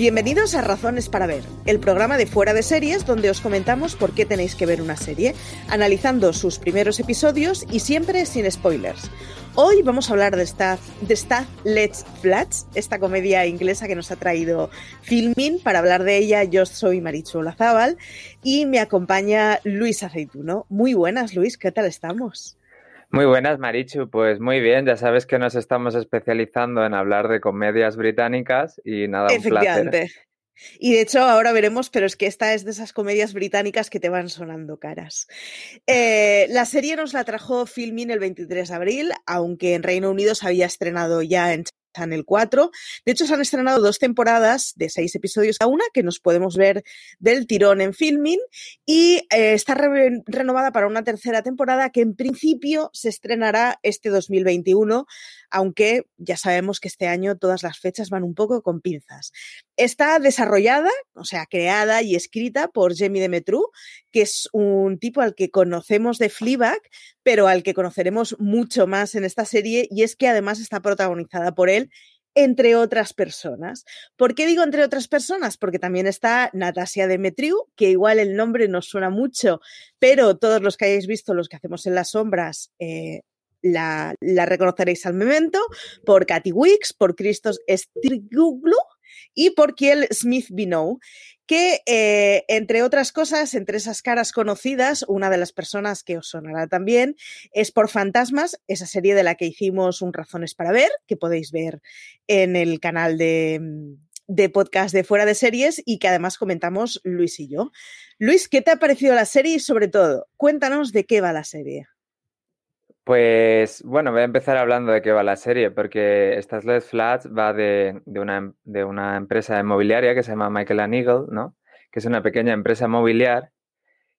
Bienvenidos a Razones para Ver, el programa de fuera de series donde os comentamos por qué tenéis que ver una serie, analizando sus primeros episodios y siempre sin spoilers. Hoy vamos a hablar de esta, de Let's Flats, esta comedia inglesa que nos ha traído Filmin. Para hablar de ella, yo soy Marichu Olazábal y me acompaña Luis Aceituno. Muy buenas, Luis, ¿qué tal estamos? Muy buenas, Marichu. Pues muy bien, ya sabes que nos estamos especializando en hablar de comedias británicas y nada, un placer. Y de hecho, ahora veremos, pero es que esta es de esas comedias británicas que te van sonando caras. Eh, la serie nos la trajo Filmin el 23 de abril, aunque en Reino Unido se había estrenado ya en Channel 4. De hecho, se han estrenado dos temporadas de seis episodios a una que nos podemos ver del tirón en filming y eh, está renovada para una tercera temporada que en principio se estrenará este 2021, aunque ya sabemos que este año todas las fechas van un poco con pinzas. Está desarrollada, o sea, creada y escrita por Jamie Demetru, que es un tipo al que conocemos de Fleabag, pero al que conoceremos mucho más en esta serie y es que además está protagonizada por él entre otras personas. ¿Por qué digo entre otras personas? Porque también está Natasia Demetriou, que igual el nombre nos suena mucho, pero todos los que hayáis visto los que hacemos en las sombras eh, la, reconoceréis al momento, por Katy Wicks, por Christos Striguglu y por Kiel Smith Binow, que eh, entre otras cosas, entre esas caras conocidas, una de las personas que os sonará también es por Fantasmas, esa serie de la que hicimos un Razones para Ver, que podéis ver en el canal de, de podcast de Fuera de Series y que además comentamos Luis y yo. Luis, ¿qué te ha parecido la serie y sobre todo, cuéntanos de qué va la serie? Pues bueno, voy a empezar hablando de qué va la serie, porque estas LED Flats va de, una, de una empresa inmobiliaria que se llama Michael and Eagle, ¿no? Que es una pequeña empresa mobiliar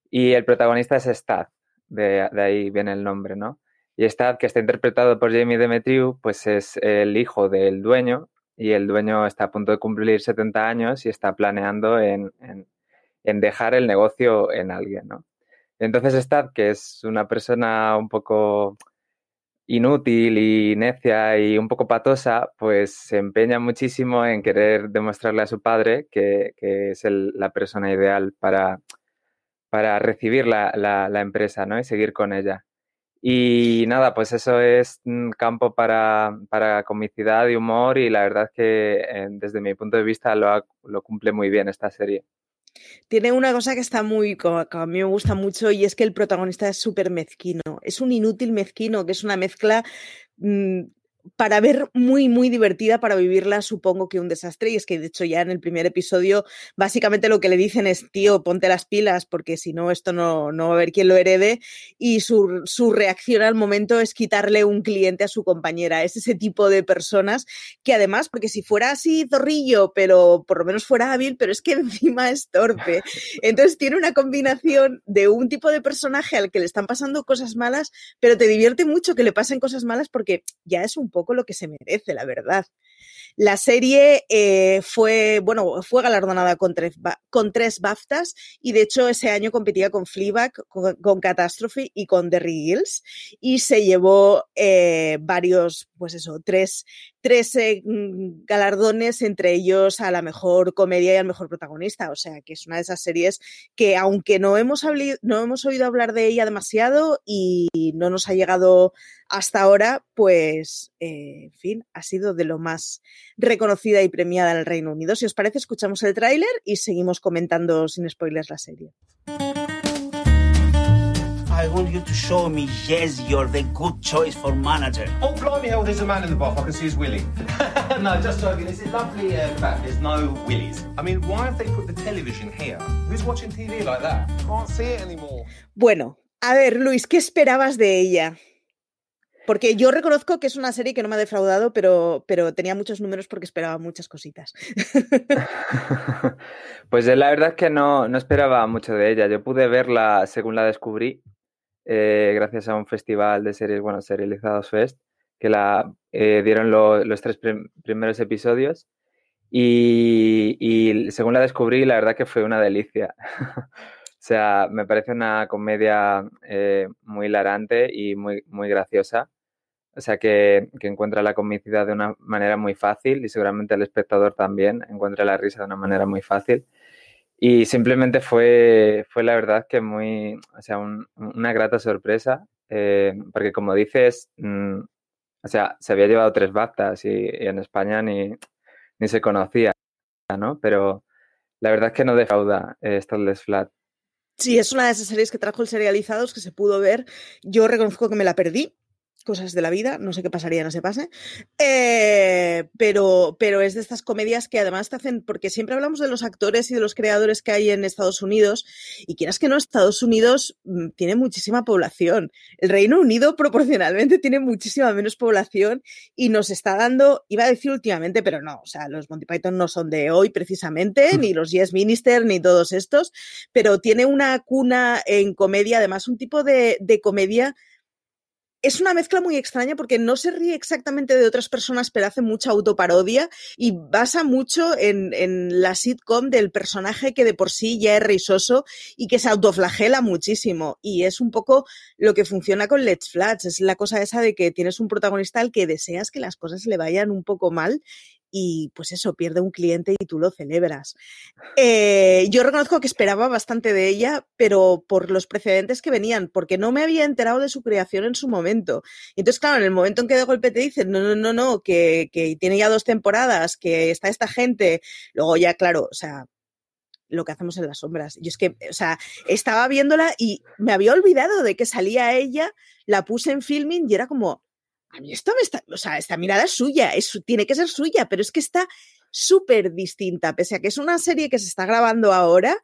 y el protagonista es Stad, de, ahí viene el nombre, ¿no? Y Stad, que está interpretado por Jamie Demetriou, pues es el hijo del dueño y el dueño está a punto de cumplir 70 años y está planeando en, en dejar el negocio en alguien, ¿no? Entonces Stad, que es una persona un poco inútil y necia y un poco patosa, pues se empeña muchísimo en querer demostrarle a su padre que, es la persona ideal para, para recibir la, la, empresa ¿no? y seguir con ella. Y nada, pues eso es un campo para, para comicidad y humor y la verdad es que eh, desde mi punto de vista lo, lo cumple muy bien esta serie. Tiene una cosa que está muy, que a mí me gusta mucho y es que el protagonista es súper mezquino. Es un inútil mezquino, que es una mezcla mm, para ver muy, muy divertida, para vivirla, supongo que un desastre. Y es que, de hecho, ya en el primer episodio, básicamente lo que le dicen es, tío, ponte las pilas, porque si no, esto no, no va a haber quien lo herede. Y su, su reacción al momento es quitarle un cliente a su compañera. Es ese tipo de personas que además, porque si fuera así zorrillo, pero por lo menos fuera hábil, pero es que encima es torpe. Entonces tiene una combinación de un tipo de personaje al que le están pasando cosas malas, pero te divierte mucho que le pasen cosas malas porque ya es un poco lo que se merece, la verdad. La serie eh, fue, bueno, fue galardonada con tres, con tres BAFTAs y de hecho ese año competía con Fleabag, con, Catastrophe y con The Hills y se llevó eh, varios, pues eso, tres, tres eh, mm, galardones, entre ellos a la mejor comedia y al mejor protagonista. O sea, que es una de esas series que, aunque no hemos, no hemos oído hablar de ella demasiado y no nos ha llegado hasta ahora, pues, en fin, ha sido de lo más reconocida y premiada en el Reino Unido. Si os parece, escuchamos el tráiler y seguimos comentando sin spoilers la serie. I want you to show me, yes, you're the good choice for manager. Oh, blimey hell, there's a man in the bath. I can see his willy. no, just joking. It's a lovely uh, bath. There's no willies. I mean, why have they put the television here? Who's watching TV like that? Can't see it anymore. Bueno, a ver, Luis, ¿qué esperabas de ella? Porque yo reconozco que es una serie que no me ha defraudado, pero, pero tenía muchos números porque esperaba muchas cositas. pues la verdad es que no, no esperaba mucho de ella. Yo pude verla según la descubrí eh, gracias a un festival de series, bueno, Serializados Fest, que la eh, dieron los tres primeros episodios. Y, según la descubrí, la verdad que fue una delicia. o sea, me parece una comedia eh, muy hilarante y muy, muy graciosa. O sea, que, encuentra la comicidad de una manera muy fácil y seguramente el espectador también encuentra la risa de una manera muy fácil. Y simplemente fue, fue la verdad que muy, o sea, una grata sorpresa, eh, porque como dices, mm, o sea, se había llevado tres BAFTAs y, en España ni, ni, se conocía, ¿no? Pero la verdad es que no defrauda eh, Starless Flat. Sí, es una de esas series que trajo el serializados que se pudo ver. Yo reconozco que me la perdí, cosas de la vida, no sé qué pasaría, no se pase, eh, pero, pero es de estas comedias que además te hacen, porque siempre hablamos de los actores y de los creadores que hay en Estados Unidos, y quieras que no, Estados Unidos mm, tiene muchísima población, el Reino Unido proporcionalmente tiene muchísima menos población y nos está dando, iba a decir últimamente, pero no, o sea, los Monty Python no son de hoy precisamente, ni los Yes Minister, ni todos estos, pero tiene una cuna en comedia, además un tipo de, de comedia es una mezcla muy extraña porque no se ríe exactamente de otras personas, pero hace mucha autoparodia y basa mucho en, en, la sitcom del personaje que de por sí ya es risoso y que se autoflagela muchísimo. Y es un poco lo que funciona con Let's Flats. Es la cosa esa de que tienes un protagonista al que deseas que las cosas le vayan un poco mal y pues eso, pierde un cliente y tú lo celebras. Eh, yo reconozco que esperaba bastante de ella, pero por los precedentes que venían, porque no me había enterado de su creación en su momento. Entonces, claro, en el momento en que de golpe te dicen, no, no, no, no, que, que tiene ya dos temporadas, que está esta gente, luego ya, claro, o sea, lo que hacemos en las sombras. Yo es que, o sea, estaba viéndola y me había olvidado de que salía ella, la puse en filming y era como, a mí esto me está, o sea, esta mirada es suya, es, tiene que ser suya, pero es que está súper distinta, pese a que es una serie que se está grabando ahora,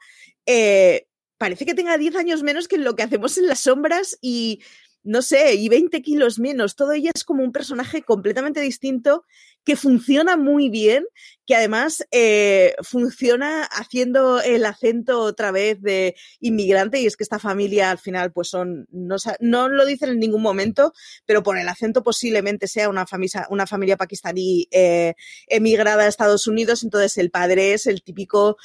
eh, parece que tenga 10 años menos que lo que hacemos en las sombras y no sé, y 20 kilos menos. Todo ella es como un personaje completamente distinto que funciona muy bien, que además eh, funciona haciendo el acento otra vez de inmigrante, y es que esta familia al final pues son, no, no lo dicen en ningún momento, pero por el acento posiblemente sea una familia, una familia pakistaní eh, emigrada a Estados Unidos, entonces el padre es el típico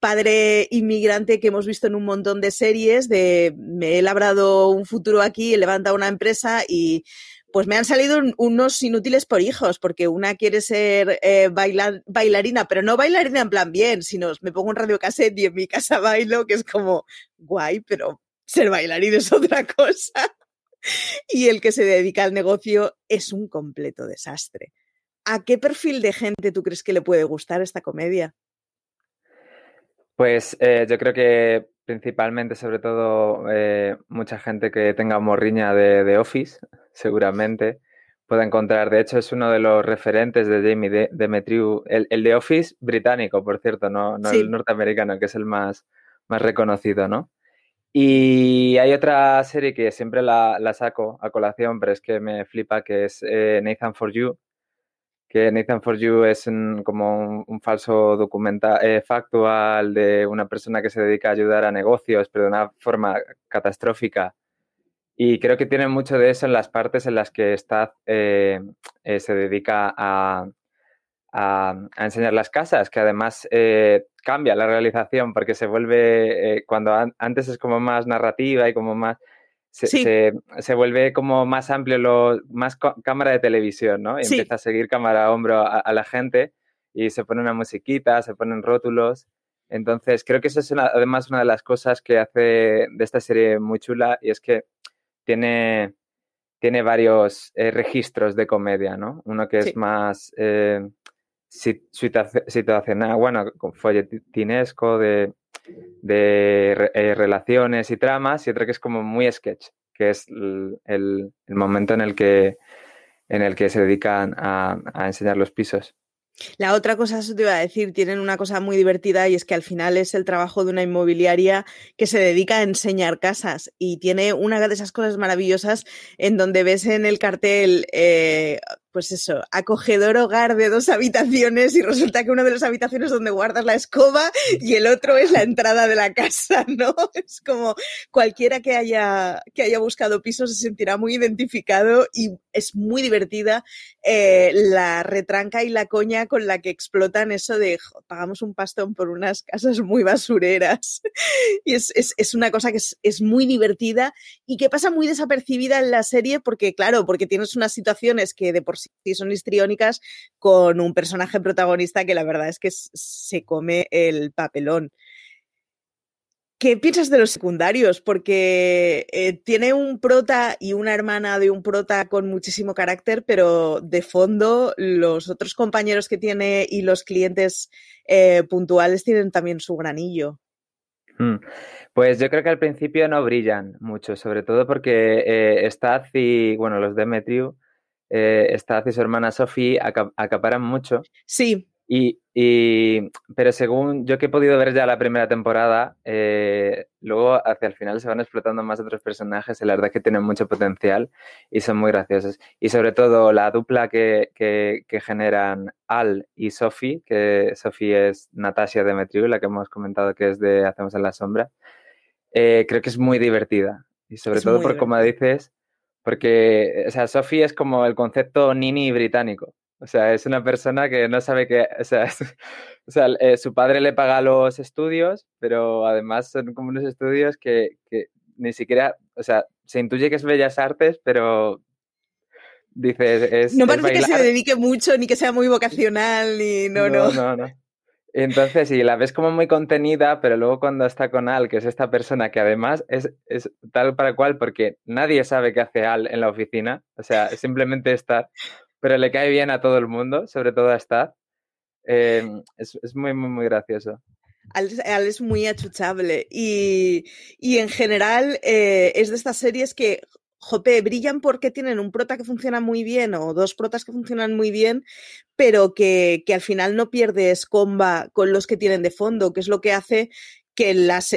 padre inmigrante que hemos visto en un montón de series de me he labrado un futuro aquí, he levantado una empresa y pues me han salido unos inútiles por hijos, porque una quiere ser eh, bailarina, pero no bailarina en plan bien, sino me pongo un radio cassette y en mi casa bailo, que es como guay, pero ser bailarín es otra cosa. y el que se dedica al negocio es un completo desastre. ¿A qué perfil de gente tú crees que le puede gustar esta comedia? Pues eh, yo creo que principalmente, sobre todo, eh, mucha gente que tenga morriña de, Office, seguramente, pueda encontrar. De hecho, es uno de los referentes de Jamie Demetriou, el, el de Office británico, por cierto, no, no el norteamericano, que es el más, más reconocido, ¿no? Y hay otra serie que siempre la, la, saco a colación, pero es que me flipa, que es eh, Nathan for You, que Nathan for You es como un, falso documental eh, factual de una persona que se dedica a ayudar a negocios, pero de una forma catastrófica. Y creo que tiene mucho de eso en las partes en las que está, eh, eh, se dedica a, a, enseñar las casas, que además cambia la realización porque se vuelve, cuando antes es como más narrativa y como más se, se, vuelve como más amplio, lo, más cámara de televisión, ¿no? Y empieza a seguir cámara a hombro a, la gente y se pone una musiquita, se ponen rótulos. Entonces, creo que eso es además una de las cosas que hace de esta serie muy chula y es que tiene, tiene varios eh, registros de comedia, ¿no? Uno que es más eh, situacional, bueno, folletinesco, de de eh, relaciones y tramas y otra que es como muy sketch, que es el, momento en el que, en el que se dedican a, a enseñar los pisos. La otra cosa, eso te iba a decir, tienen una cosa muy divertida y es que al final es el trabajo de una inmobiliaria que se dedica a enseñar casas y tiene una de esas cosas maravillosas en donde ves en el cartel, eh, pues eso, acogedor hogar de dos habitaciones y resulta que una de las habitaciones es donde guardas la escoba y el otro es la entrada de la casa, ¿no? Es como cualquiera que haya, que haya buscado pisos se sentirá muy identificado y es muy divertida eh, la retranca y la coña con la que explotan eso de pagamos un pastón por unas casas muy basureras. y es, es, es, una cosa que es, es, muy divertida y que pasa muy desapercibida en la serie porque, claro, porque tienes unas situaciones que de por sí son histriónicas con un personaje protagonista que la verdad es que se come el papelón. ¿Qué piensas de los secundarios? Porque eh, tiene un prota y una hermana de un prota con muchísimo carácter, pero de fondo los otros compañeros que tiene y los clientes eh, puntuales tienen también su granillo. Mm. Pues yo creo que al principio no brillan mucho, sobre todo porque eh, y, bueno, los Demetriu, eh, Staz y su hermana Sophie acaparan mucho. Sí. Y, y, pero según yo que he podido ver ya la primera temporada, eh, luego hacia el final se van explotando más otros personajes y la verdad es que tienen mucho potencial y son muy graciosos. Y sobre todo la dupla que, que, que generan Al y Sophie, que Sophie es Natasha Demetriou, la que hemos comentado que es de Hacemos en la Sombra, eh, creo que es muy divertida. Y sobre Es todo por como dices, porque, o sea, Sophie es como el concepto nini británico. O sea, es una persona que no sabe que, o sea, es- o sea, eh, su padre le paga los estudios, pero además son como unos estudios que, que ni siquiera, o sea, se intuye que es bellas artes, pero dices, es, No es parece que se dedique mucho ni que sea muy vocacional ni no, no. no, no. Entonces, sí, la ves como muy contenida, pero luego cuando está con Al, que es esta persona que además es, es tal para cual, porque nadie sabe qué hace Al en la oficina, o sea, simplemente está, pero le cae bien a todo el mundo, sobre todo a Star. Eh, es, es muy, muy, muy gracioso. Al, Al es muy achuchable y, y en general eh, es de estas series que, jope, brillan porque tienen un prota que funciona muy bien o dos protas que funcionan muy bien, pero que, que al final no pierdes comba con los que tienen de fondo, que es lo que hace que las...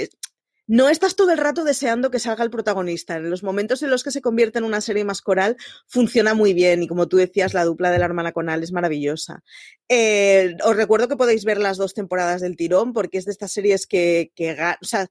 No estás todo el rato deseando que salga el protagonista. En los momentos en los que se convierte en una serie más coral, funciona muy bien. Y como tú decías, la dupla de la hermana con Al es maravillosa. Eh, os recuerdo que podéis ver las dos temporadas del tirón, porque es de estas series que, que o sea,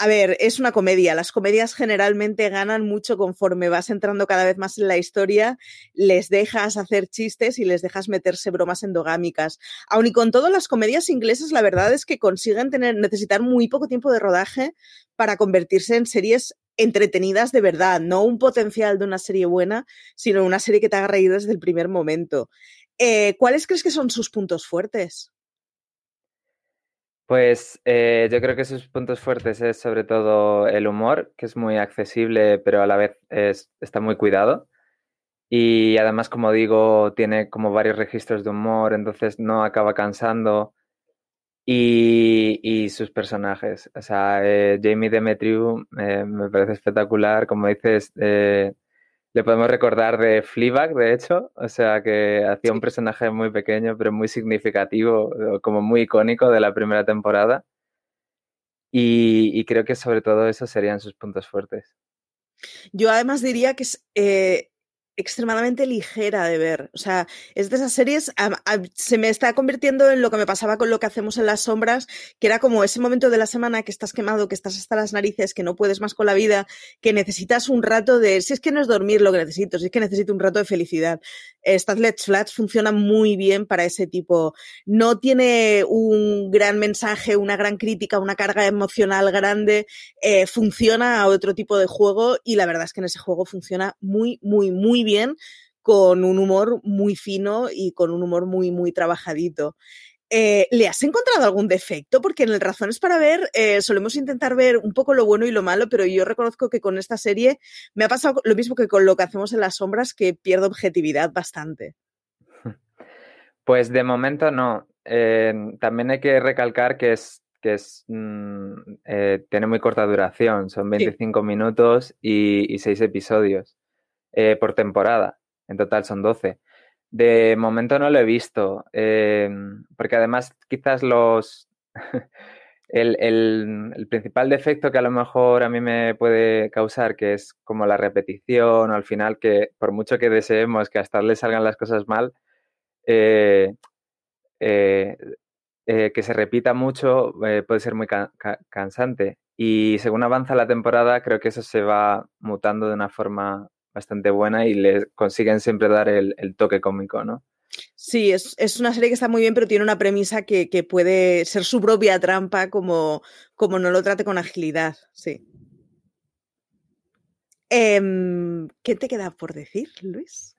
a ver, es una comedia. Las comedias generalmente ganan mucho conforme vas entrando cada vez más en la historia, les dejas hacer chistes y les dejas meterse bromas endogámicas. Aun y con todo, las comedias inglesas, la verdad es que consiguen tener, necesitar muy poco tiempo de rodaje para convertirse en series entretenidas de verdad, no un potencial de una serie buena, sino una serie que te haga reír desde el primer momento. Eh, ¿Cuáles crees que son sus puntos fuertes? Pues eh, yo creo que sus puntos fuertes es sobre todo el humor, que es muy accesible, pero a la vez es, está muy cuidado. Y además, como digo, tiene como varios registros de humor, entonces no acaba cansando. Y, y sus personajes, o sea, eh, Jamie Demetriou eh, me parece espectacular, como dices, le podemos recordar de Fleabag, de hecho, o sea, que hacía un personaje muy pequeño, pero muy significativo, como muy icónico de la primera temporada. Y, y creo que sobre todo esos serían sus puntos fuertes. Yo además diría que es eh, extremadamente ligera de ver. O sea, es de esas series, se me está convirtiendo en lo que me pasaba con lo que hacemos en las sombras, que era como ese momento de la semana que estás quemado, que estás hasta las narices, que no puedes más con la vida, que necesitas un rato de, si es que no es dormir lo que necesito, si es que necesito un rato de felicidad. Eh, Let's Flats funciona muy bien para ese tipo. No tiene un gran mensaje, una gran crítica, una carga emocional grande, eh, funciona a otro tipo de juego y la verdad es que en ese juego funciona muy, muy, muy bien con un humor muy fino y con un humor muy, muy trabajadito. Eh, ¿Le has encontrado algún defecto? Porque en el Razones para ver eh, solemos intentar ver un poco lo bueno y lo malo, pero yo reconozco que con esta serie me ha pasado lo mismo que con lo que hacemos en las sombras, que pierdo objetividad bastante. Pues de momento no. Eh, también hay que recalcar que es que es mm, tiene muy corta duración, son 25 sí. minutos y, y 6 episodios por temporada. En total son 12. De momento no lo he visto, eh, porque además quizás los el, el, el, principal defecto que a lo mejor a mí me puede causar, que es como la repetición o al final que por mucho que deseemos que hasta le salgan las cosas mal, eh, eh, eh, que se repita mucho puede ser muy ca ca cansante. Y según avanza la temporada, creo que eso se va mutando de una forma bastante buena y le consiguen siempre dar el, toque cómico, ¿no? Sí, es, una serie que está muy bien, pero tiene una premisa que, puede ser su propia trampa como, como no lo trate con agilidad, sí. Em, ¿Qué te queda por decir, Luis?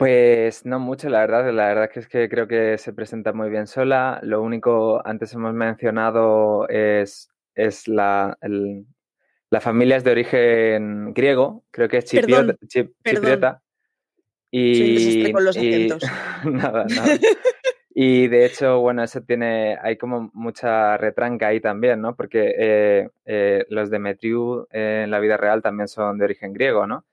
Pues no mucho, la verdad. La verdad que es que creo que se presenta muy bien sola. Lo único, antes hemos mencionado, es, es la, la familia es de origen griego, creo que es chipriota. Y, con los nada, nada. Y de hecho, bueno, eso tiene, hay como mucha retranca ahí también, ¿no? Porque eh, eh, los Demetriu eh, en la vida real también son de origen griego, ¿no?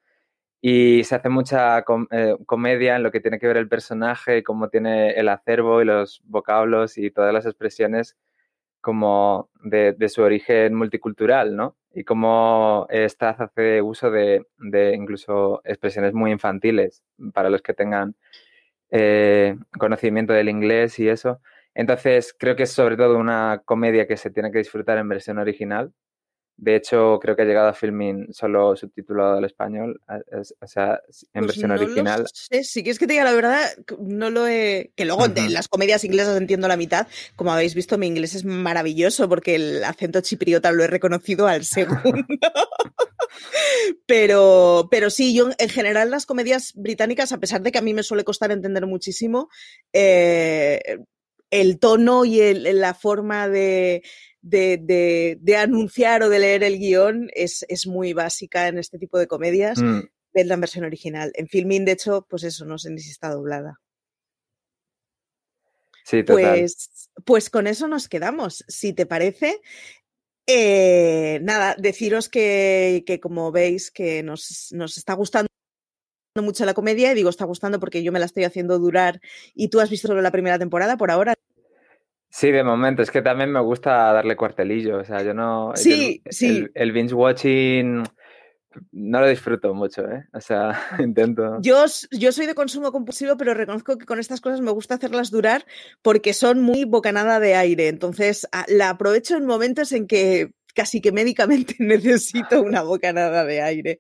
Y se hace mucha comedia en lo que tiene que ver el personaje, cómo tiene el acervo y los vocablos y todas las expresiones como de, su origen multicultural, ¿no? Y cómo Staz hace uso de, incluso expresiones muy infantiles para los que tengan eh, conocimiento del inglés y eso. Entonces, creo que es sobre todo una comedia que se tiene que disfrutar en versión original. De hecho, creo que ha llegado a filming solo subtitulado al español, o sea, en pues versión original. Sí, si quieres que te diga la verdad, no lo he. Que luego en las comedias inglesas entiendo la mitad. Como habéis visto, mi inglés es maravilloso porque el acento chipriota lo he reconocido al segundo. pero, pero sí, yo en general las comedias británicas, a pesar de que a mí me suele costar entender muchísimo, eh, el tono y la forma de, anunciar o de leer el guion es, muy básica en este tipo de comedias. Mm. la versión original. En filming, de hecho, pues eso, no sé ni si está doblada. Sí, total. Pues, pues con eso nos quedamos. Si te parece, eh, nada, deciros que, como veis que nos, está gustando mucho la comedia y digo está gustando porque yo me la estoy haciendo durar y tú has visto solo la primera temporada por ahora. Sí, de momento, es que también me gusta darle cuartelillo, o sea, yo no... Sí, sí. el binge watching no lo disfruto mucho, ¿eh? O sea, intento. Yo, yo soy de consumo compulsivo, pero reconozco que con estas cosas me gusta hacerlas durar porque son muy bocanada de aire. Entonces, la aprovecho en momentos en que casi que médicamente necesito una bocanada de aire.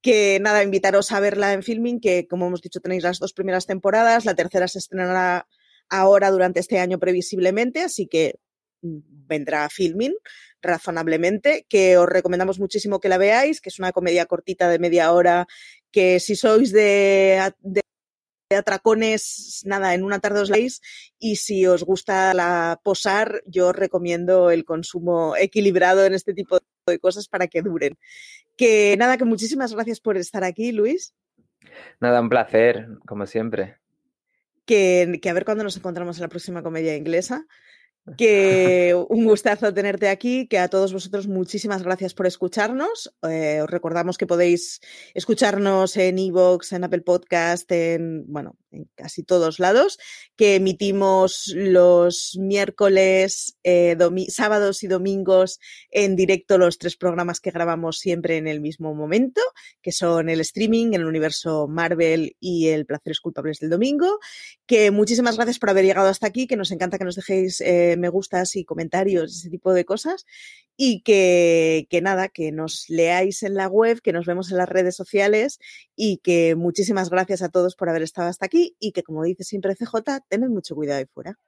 Que nada, invitaros a verla en filming, que como hemos dicho tenéis las dos primeras temporadas, la tercera se estrenará ahora durante este año previsiblemente, así que mm, vendrá a filming razonablemente, que os recomendamos muchísimo que la veáis, que es una comedia cortita de media hora, que si sois de, atracones, nada, en una tarde os leéis y si os gusta la posar, yo os recomiendo el consumo equilibrado en este tipo de cosas para que duren. Que nada, que muchísimas gracias por estar aquí, Luis. Nada, un placer, como siempre. Que, que a ver cuándo nos encontramos en la próxima comedia inglesa que un gustazo tenerte aquí, que a todos vosotros muchísimas gracias por escucharnos. Eh, os recordamos que podéis escucharnos en Evox, en Apple Podcast, en, bueno, en casi todos lados, que emitimos los miércoles, eh, sábados y domingos en directo los tres programas que grabamos siempre en el mismo momento, que son el streaming, el universo Marvel y el Placeres Culpables del domingo. Que muchísimas gracias por haber llegado hasta aquí, que nos encanta que nos dejéis eh, me gustas y comentarios, ese tipo de cosas. Y que, que nada, que nos leáis en la web, que nos vemos en las redes sociales y que muchísimas gracias a todos por haber estado hasta aquí y que como dice siempre CJ, tened mucho cuidado ahí fuera.